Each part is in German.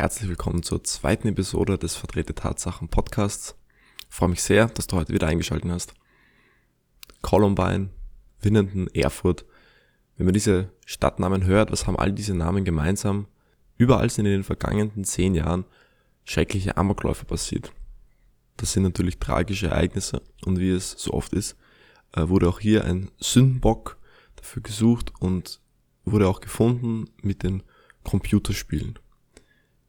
Herzlich willkommen zur zweiten Episode des Verdrehte Tatsachen Podcasts. Ich freue mich sehr, dass du heute wieder eingeschaltet hast. Columbine, Winnenden, Erfurt. Wenn man diese Stadtnamen hört, was haben all diese Namen gemeinsam? Überall sind in den vergangenen zehn Jahren schreckliche Amokläufe passiert. Das sind natürlich tragische Ereignisse und wie es so oft ist, äh, wurde auch hier ein Sündenbock dafür gesucht und wurde auch gefunden mit den Computerspielen.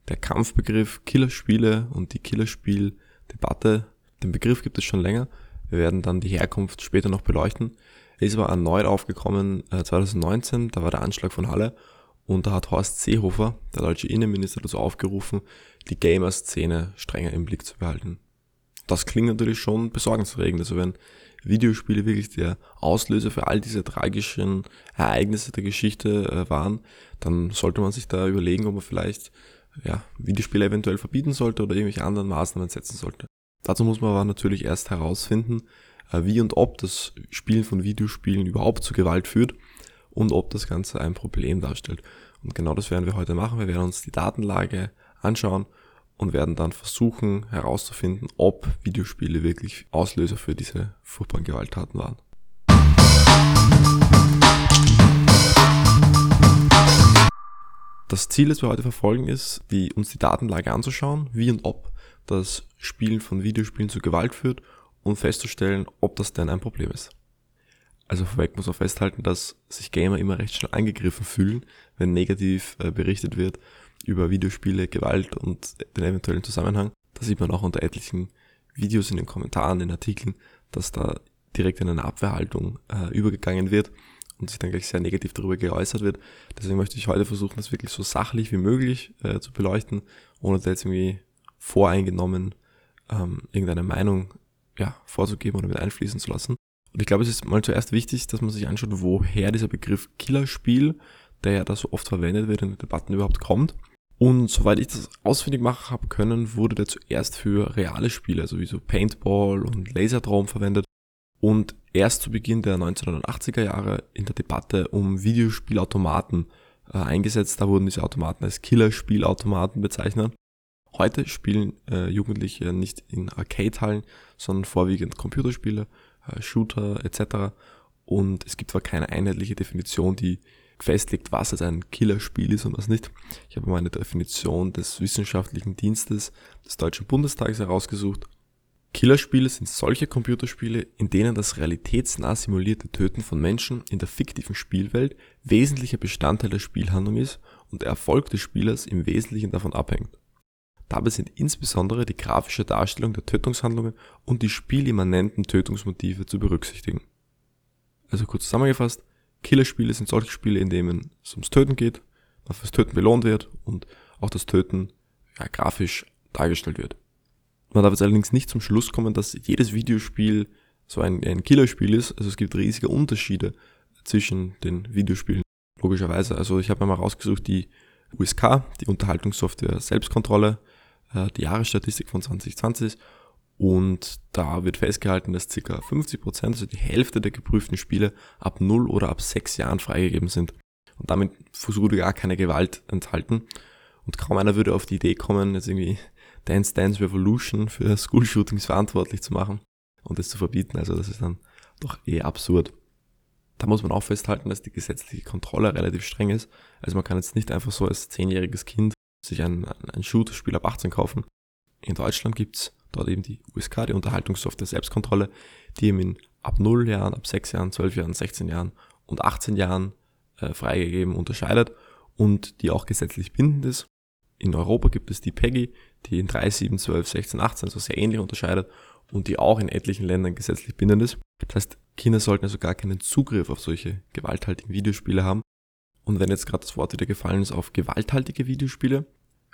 Der Kampfbegriff Killerspiele und die Killerspieldebatte, den Begriff gibt es schon länger. Wir werden dann die Herkunft später noch beleuchten. Er ist aber erneut aufgekommen äh, 2019, da war der Anschlag von Halle und da hat Horst Seehofer, der deutsche Innenminister, dazu aufgerufen, die Gamer-Szene strenger im Blick zu behalten. Das klingt natürlich schon besorgniserregend. Also wenn Videospiele wirklich der Auslöser für all diese tragischen Ereignisse der Geschichte äh, waren, dann sollte man sich da überlegen, ob man vielleicht ja, Videospiele eventuell verbieten sollte oder irgendwelche anderen Maßnahmen setzen sollte. Dazu muss man aber natürlich erst herausfinden, äh, wie und ob das Spielen von Videospielen überhaupt zu Gewalt führt und ob das Ganze ein Problem darstellt. Und genau das werden wir heute machen. Wir werden uns die Datenlage anschauen und werden dann versuchen herauszufinden, ob Videospiele wirklich Auslöser für diese furchtbaren Gewalttaten waren. Das Ziel, das wir heute verfolgen, ist, die, uns die Datenlage anzuschauen, wie und ob das Spielen von Videospielen zu Gewalt führt und festzustellen, ob das denn ein Problem ist. Also vorweg muss man festhalten, dass sich Gamer immer recht schnell angegriffen fühlen, wenn negativ äh, berichtet wird über Videospiele, Gewalt und den eventuellen Zusammenhang. Da sieht man auch unter etlichen Videos in den Kommentaren, in Artikeln, dass da direkt in eine Abwehrhaltung äh, übergegangen wird und sich dann gleich sehr negativ darüber geäußert wird. Deswegen möchte ich heute versuchen, das wirklich so sachlich wie möglich äh, zu beleuchten, ohne da jetzt irgendwie voreingenommen ähm, irgendeine Meinung ja, vorzugeben oder mit einfließen zu lassen. Und ich glaube, es ist mal zuerst wichtig, dass man sich anschaut, woher dieser Begriff Killerspiel, der ja da so oft verwendet wird in den Debatten überhaupt kommt. Und soweit ich das ausfindig machen habe können, wurde der zuerst für reale Spiele, also wie so Paintball und Laserdrome verwendet und erst zu Beginn der 1980er Jahre in der Debatte um Videospielautomaten äh, eingesetzt. Da wurden diese Automaten als Killerspielautomaten bezeichnet. Heute spielen äh, Jugendliche nicht in Arcade-Hallen, sondern vorwiegend Computerspiele, äh, Shooter etc. Und es gibt zwar keine einheitliche Definition, die festlegt, was jetzt ein Killerspiel ist und was nicht. Ich habe mal eine Definition des wissenschaftlichen Dienstes des Deutschen Bundestages herausgesucht Killerspiele sind solche Computerspiele, in denen das realitätsnah simulierte Töten von Menschen in der fiktiven Spielwelt wesentlicher Bestandteil der Spielhandlung ist und der Erfolg des Spielers im Wesentlichen davon abhängt. Dabei sind insbesondere die grafische Darstellung der Tötungshandlungen und die spielimmanenten Tötungsmotive zu berücksichtigen. Also kurz zusammengefasst, Killerspiele sind solche Spiele, in denen es ums Töten geht, man fürs Töten belohnt wird und auch das Töten ja, grafisch dargestellt wird. Man darf jetzt allerdings nicht zum Schluss kommen, dass jedes Videospiel so ein, ein Killerspiel ist. Also es gibt riesige Unterschiede zwischen den Videospielen, logischerweise. Also ich habe mal rausgesucht, die USK, die Unterhaltungssoftware Selbstkontrolle, äh, die Jahresstatistik von 2020 und da wird festgehalten, dass ca. 50%, also die Hälfte der geprüften Spiele ab 0 oder ab 6 Jahren freigegeben sind. Und damit wurde gar keine Gewalt enthalten. Und kaum einer würde auf die Idee kommen, jetzt irgendwie Dance Dance Revolution für School-Shootings verantwortlich zu machen und es zu verbieten. Also das ist dann doch eh absurd. Da muss man auch festhalten, dass die gesetzliche Kontrolle relativ streng ist. Also man kann jetzt nicht einfach so als zehnjähriges Kind sich ein, ein Shooter-Spiel ab 18 kaufen. In Deutschland gibt's dort eben die USK, die Unterhaltungssoftware Selbstkontrolle, die eben in ab 0 Jahren, ab 6 Jahren, 12 Jahren, 16 Jahren und 18 Jahren äh, freigegeben unterscheidet und die auch gesetzlich bindend ist. In Europa gibt es die PEGI, die in 3, 7, 12, 16, 18 so sehr ähnlich unterscheidet und die auch in etlichen Ländern gesetzlich bindend ist. Das heißt, Kinder sollten also gar keinen Zugriff auf solche gewalthaltigen Videospiele haben. Und wenn jetzt gerade das Wort wieder gefallen ist auf gewalthaltige Videospiele,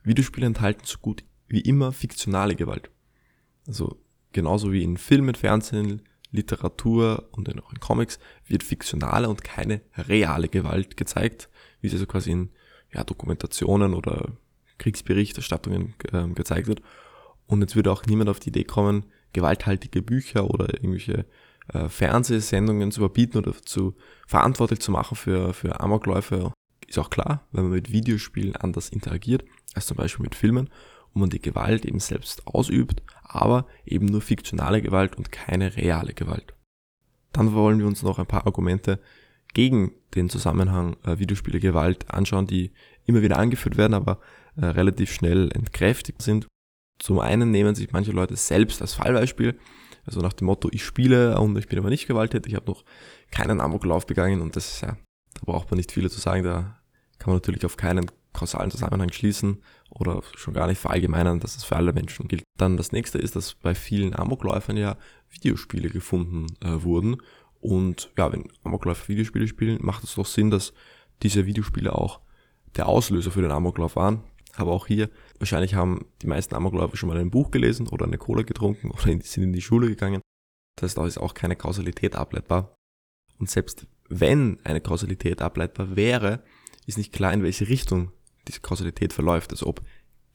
Videospiele enthalten so gut wie immer fiktionale Gewalt. Also genauso wie in Filmen, Fernsehen, Literatur und auch in Comics wird fiktionale und keine reale Gewalt gezeigt, wie sie also quasi in ja, Dokumentationen oder Kriegsberichterstattungen äh, gezeigt wird. Und jetzt würde auch niemand auf die Idee kommen, gewalthaltige Bücher oder irgendwelche äh, Fernsehsendungen zu verbieten oder zu verantwortlich zu machen für, für Amokläufe ist auch klar, weil man mit Videospielen anders interagiert als zum Beispiel mit Filmen und man die Gewalt eben selbst ausübt, aber eben nur fiktionale Gewalt und keine reale Gewalt. Dann wollen wir uns noch ein paar Argumente gegen den Zusammenhang äh, Videospiele Gewalt anschauen, die immer wieder angeführt werden, aber äh, relativ schnell entkräftigt sind. Zum einen nehmen sich manche Leute selbst als Fallbeispiel, also nach dem Motto, ich spiele und ich bin aber nicht gewalttätig, ich habe noch keinen Amoklauf begangen und das ist ja, da braucht man nicht viele zu sagen, da kann man natürlich auf keinen kausalen Zusammenhang schließen oder schon gar nicht verallgemeinern, dass es für alle Menschen gilt. Dann das nächste ist, dass bei vielen Amokläufern ja Videospiele gefunden äh, wurden. Und ja, wenn Amokläufer Videospiele spielen, macht es doch Sinn, dass diese Videospiele auch der Auslöser für den Amoklauf waren. Aber auch hier, wahrscheinlich haben die meisten Amokläufer schon mal ein Buch gelesen oder eine Cola getrunken oder sind in die Schule gegangen. Das heißt, da ist auch keine Kausalität ableitbar. Und selbst wenn eine Kausalität ableitbar wäre, ist nicht klar, in welche Richtung diese Kausalität verläuft. Also ob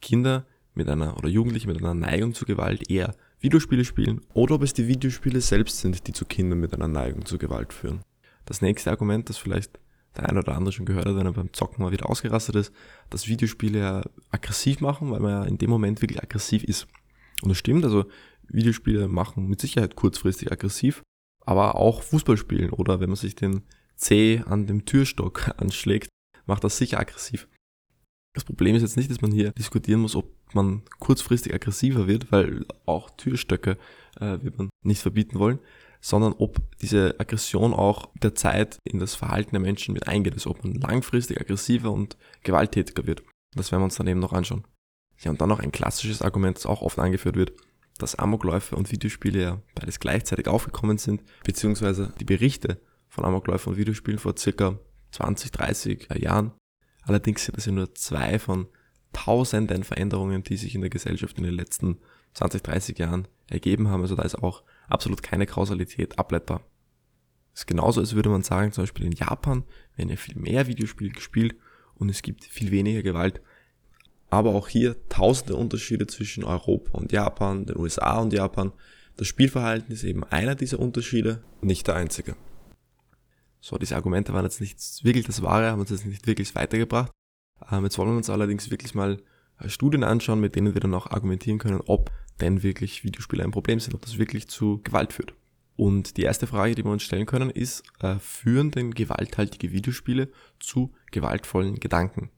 Kinder mit einer oder Jugendliche mit einer Neigung zur Gewalt eher Videospiele spielen oder ob es die Videospiele selbst sind, die zu Kindern mit einer Neigung zur Gewalt führen. Das nächste Argument, das vielleicht der eine oder andere schon gehört hat, wenn er beim Zocken mal wieder ausgerastet ist, dass Videospiele ja aggressiv machen, weil man ja in dem Moment wirklich aggressiv ist. Und das stimmt, also Videospiele machen mit Sicherheit kurzfristig aggressiv, aber auch Fußballspielen oder wenn man sich den C an dem Türstock anschlägt, macht das sicher aggressiv. Das Problem ist jetzt nicht, dass man hier diskutieren muss, ob man kurzfristig aggressiver wird, weil auch Türstöcke äh, wird man nicht verbieten wollen, sondern ob diese Aggression auch mit der Zeit in das Verhalten der Menschen mit eingeht, also ob man langfristig aggressiver und gewalttätiger wird. Das werden wir uns dann eben noch anschauen. Ja, und dann noch ein klassisches Argument, das auch oft angeführt wird, dass Amokläufe und Videospiele ja beides gleichzeitig aufgekommen sind, beziehungsweise die Berichte von Amokläufen und Videospielen vor circa 20, 30 Jahren Allerdings sind das ja nur zwei von tausenden Veränderungen, die sich in der Gesellschaft in den letzten 20, 30 Jahren ergeben haben. Also da ist auch absolut keine Kausalität ableitbar. Es ist genauso, als würde man sagen, zum Beispiel in Japan werden ja viel mehr Videospiele gespielt und es gibt viel weniger Gewalt. Aber auch hier tausende Unterschiede zwischen Europa und Japan, den USA und Japan. Das Spielverhalten ist eben einer dieser Unterschiede, nicht der einzige. So, diese Argumente waren jetzt nicht wirklich das Wahre, haben uns jetzt nicht wirklich weitergebracht. Ähm, jetzt wollen wir uns allerdings wirklich mal äh, Studien anschauen, mit denen wir dann auch argumentieren können, ob denn wirklich Videospiele ein Problem sind, ob das wirklich zu Gewalt führt. Und die erste Frage, die wir uns stellen können, ist, äh, führen denn gewalthaltige Videospiele zu gewaltvollen Gedanken?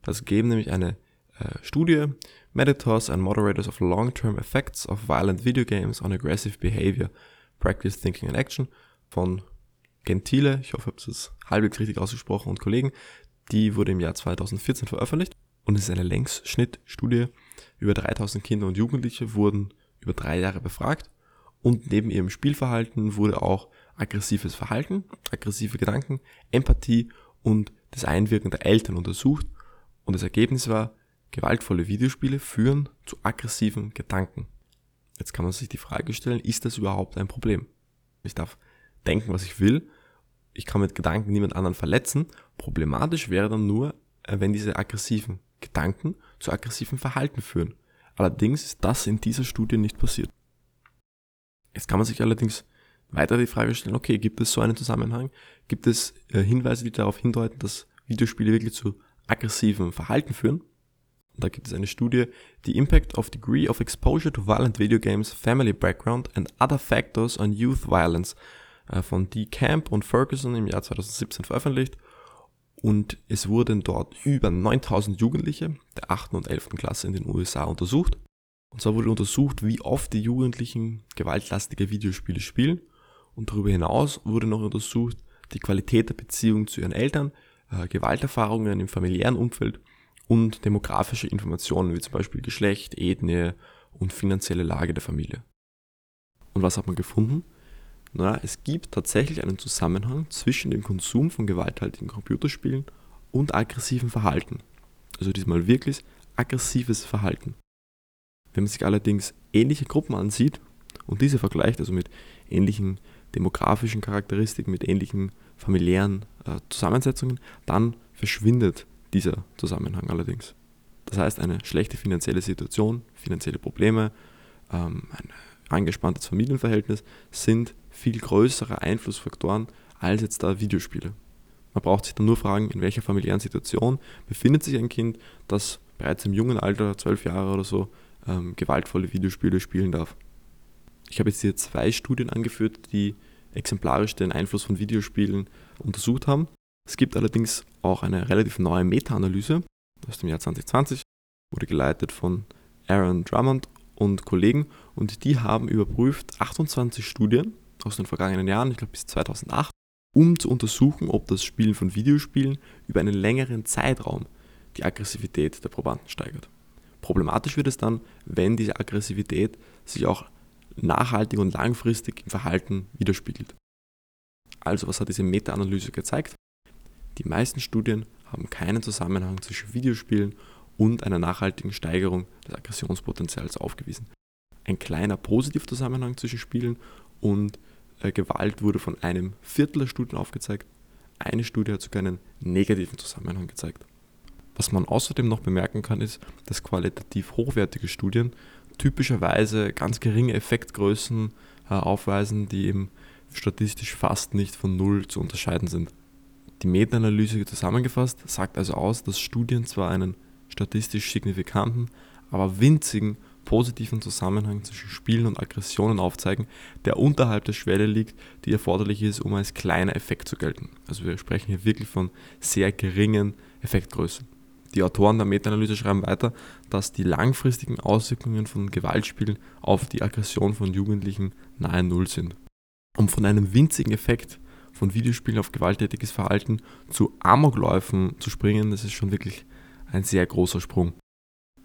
Das geben nämlich eine äh, Studie, Meditors and Moderators of Long-Term Effects of Violent Video Games on Aggressive Behavior, Practice Thinking and Action von Gentile, ich hoffe, ich habe es halbwegs richtig ausgesprochen, und Kollegen, die wurde im Jahr 2014 veröffentlicht und ist eine Längsschnittstudie. Über 3000 Kinder und Jugendliche wurden über drei Jahre befragt und neben ihrem Spielverhalten wurde auch aggressives Verhalten, aggressive Gedanken, Empathie und das Einwirken der Eltern untersucht und das Ergebnis war, gewaltvolle Videospiele führen zu aggressiven Gedanken. Jetzt kann man sich die Frage stellen, ist das überhaupt ein Problem? Ich darf denken, was ich will. Ich kann mit Gedanken niemand anderen verletzen. Problematisch wäre dann nur, äh, wenn diese aggressiven Gedanken zu aggressivem Verhalten führen. Allerdings ist das in dieser Studie nicht passiert. Jetzt kann man sich allerdings weiter die Frage stellen, okay, gibt es so einen Zusammenhang? Gibt es äh, Hinweise, die darauf hindeuten, dass Videospiele wirklich zu aggressivem Verhalten führen? Da gibt es eine Studie, The Impact of Degree of Exposure to Violent Video Games, Family Background and Other Factors on Youth Violence äh, von D. Camp und Ferguson im Jahr 2017 veröffentlicht und es wurden dort über 9000 Jugendliche der 8. und 11. Klasse in den USA untersucht. Und zwar wurde untersucht, wie oft die Jugendlichen gewaltlastige Videospiele spielen und darüber hinaus wurde noch untersucht die Qualität der Beziehung zu ihren Eltern, äh, Gewalterfahrungen im familiären Umfeld und demografische Informationen wie zum Beispiel Geschlecht, Ethnie und finanzielle Lage der Familie. Und was hat man gefunden? Na, es gibt tatsächlich einen Zusammenhang zwischen dem Konsum von gewalthaltigen Computerspielen und aggressivem Verhalten. Also diesmal wirklich aggressives Verhalten. Wenn man sich allerdings ähnliche Gruppen ansieht und diese vergleicht, also mit ähnlichen demografischen Charakteristiken, mit ähnlichen familiären äh, Zusammensetzungen, dann verschwindet dieser Zusammenhang allerdings. Das heißt, eine schlechte finanzielle Situation, finanzielle Probleme, ähm, ein angespanntes Familienverhältnis sind viel größere Einflussfaktoren als jetzt da Videospiele. Man braucht sich dann nur fragen, in welcher familiären Situation befindet sich ein Kind, das bereits im jungen Alter, zwölf Jahre oder so, ähm, gewaltvolle Videospiele spielen darf. Ich habe jetzt hier zwei Studien angeführt, die exemplarisch den Einfluss von Videospielen untersucht haben. Es gibt allerdings auch eine relativ neue Meta-Analyse aus dem Jahr 2020, wurde geleitet von Aaron Drummond und Kollegen und die haben überprüft 28 Studien aus den vergangenen Jahren, ich glaube bis 2008, um zu untersuchen, ob das Spielen von Videospielen über einen längeren Zeitraum die Aggressivität der Probanden steigert. Problematisch wird es dann, wenn diese Aggressivität sich auch nachhaltig und langfristig im Verhalten widerspiegelt. Also was hat diese Meta-Analyse gezeigt? Die meisten Studien haben keinen Zusammenhang zwischen Videospielen und einer nachhaltigen Steigerung des Aggressionspotenzials aufgewiesen. Ein kleiner positiver Zusammenhang zwischen Spielen und äh, Gewalt wurde von einem Viertel der Studien aufgezeigt. Eine Studie hat sogar einen negativen Zusammenhang gezeigt. Was man außerdem noch bemerken kann, ist, dass qualitativ hochwertige Studien typischerweise ganz geringe Effektgrößen äh, aufweisen, die eben statistisch fast nicht von Null zu unterscheiden sind. Die Meta-Analyse zusammengefasst sagt also aus, dass Studien zwar einen statistisch signifikanten, aber winzigen positiven Zusammenhang zwischen Spielen und Aggressionen aufzeigen, der unterhalb der Schwelle liegt, die erforderlich ist, um als kleiner Effekt zu gelten. Also wir sprechen hier wirklich von sehr geringen Effektgrößen. Die Autoren der Meta-Analyse schreiben weiter, dass die langfristigen Auswirkungen von Gewaltspielen auf die Aggression von Jugendlichen nahe Null sind. Um von einem winzigen Effekt von Videospielen auf gewalttätiges Verhalten zu Amokläufen zu springen, das ist schon wirklich ein sehr großer Sprung.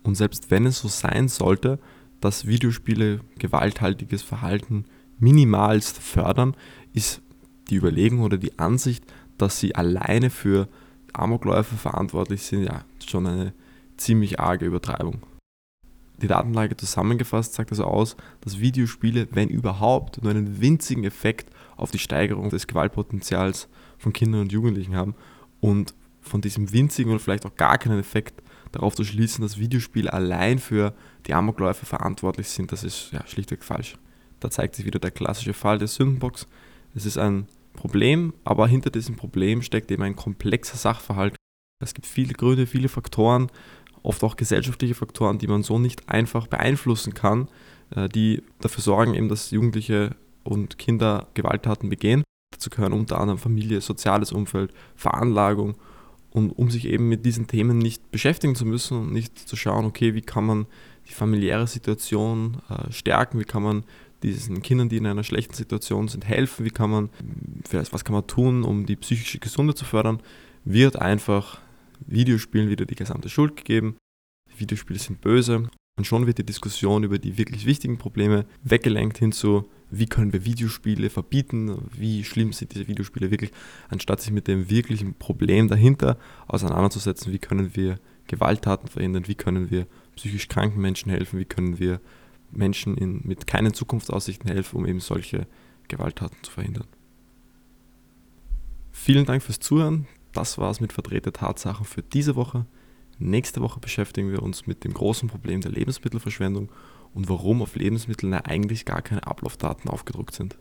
Und selbst wenn es so sein sollte, dass Videospiele gewalthaltiges Verhalten minimalst fördern, ist die Überlegung oder die Ansicht, dass sie alleine für Amokläufe verantwortlich sind, ja, schon eine ziemlich arge Übertreibung. Die Datenlage zusammengefasst sagt also aus, dass Videospiele, wenn überhaupt, nur einen winzigen Effekt auf die Steigerung des Gewaltpotenzials von Kindern und Jugendlichen haben und von diesem winzigen oder vielleicht auch gar keinen Effekt darauf zu schließen, dass Videospiele allein für die Amokläufe verantwortlich sind, das ist ja schlichtweg falsch. Da zeigt sich wieder der klassische Fall der Sündenbox. Es ist ein Problem, aber hinter diesem Problem steckt eben ein komplexer Sachverhalt. Es gibt viele Gründe, viele Faktoren, oft auch gesellschaftliche Faktoren, die man so nicht einfach beeinflussen kann, äh, die dafür sorgen, eben, dass Jugendliche und Kinder Gewalttaten begehen. Dazu gehören unter anderem Familie, soziales Umfeld, Veranlagung. Und um sich eben mit diesen Themen nicht beschäftigen zu müssen und nicht zu schauen, okay, wie kann man die familiäre Situation äh, stärken, wie kann man diesen Kindern, die in einer schlechten Situation sind, helfen, wie kann man, was kann man tun, um die psychische Gesundheit zu fördern, wird einfach Videospielen wieder die gesamte Schuld gegeben. Videospiele sind böse und schon wird die Diskussion über die wirklich wichtigen Probleme weggelenkt hin zu, wie können wir Videospiele verbieten, wie schlimm sind diese Videospiele wirklich, anstatt sich mit dem wirklichen Problem dahinter auseinanderzusetzen, wie können wir Gewalttaten verhindern, wie können wir psychisch kranken Menschen helfen, wie können wir Menschen in, mit keinen Zukunftsaussichten helfen, um eben solche Gewalttaten zu verhindern. Vielen Dank fürs Zuhören. Das war es mit verdrehte Tatsachen für diese Woche. Nächste Woche beschäftigen wir uns mit dem großen Problem der Lebensmittelverschwendung und warum auf Lebensmitteln eigentlich gar keine Ablaufdaten aufgedruckt sind.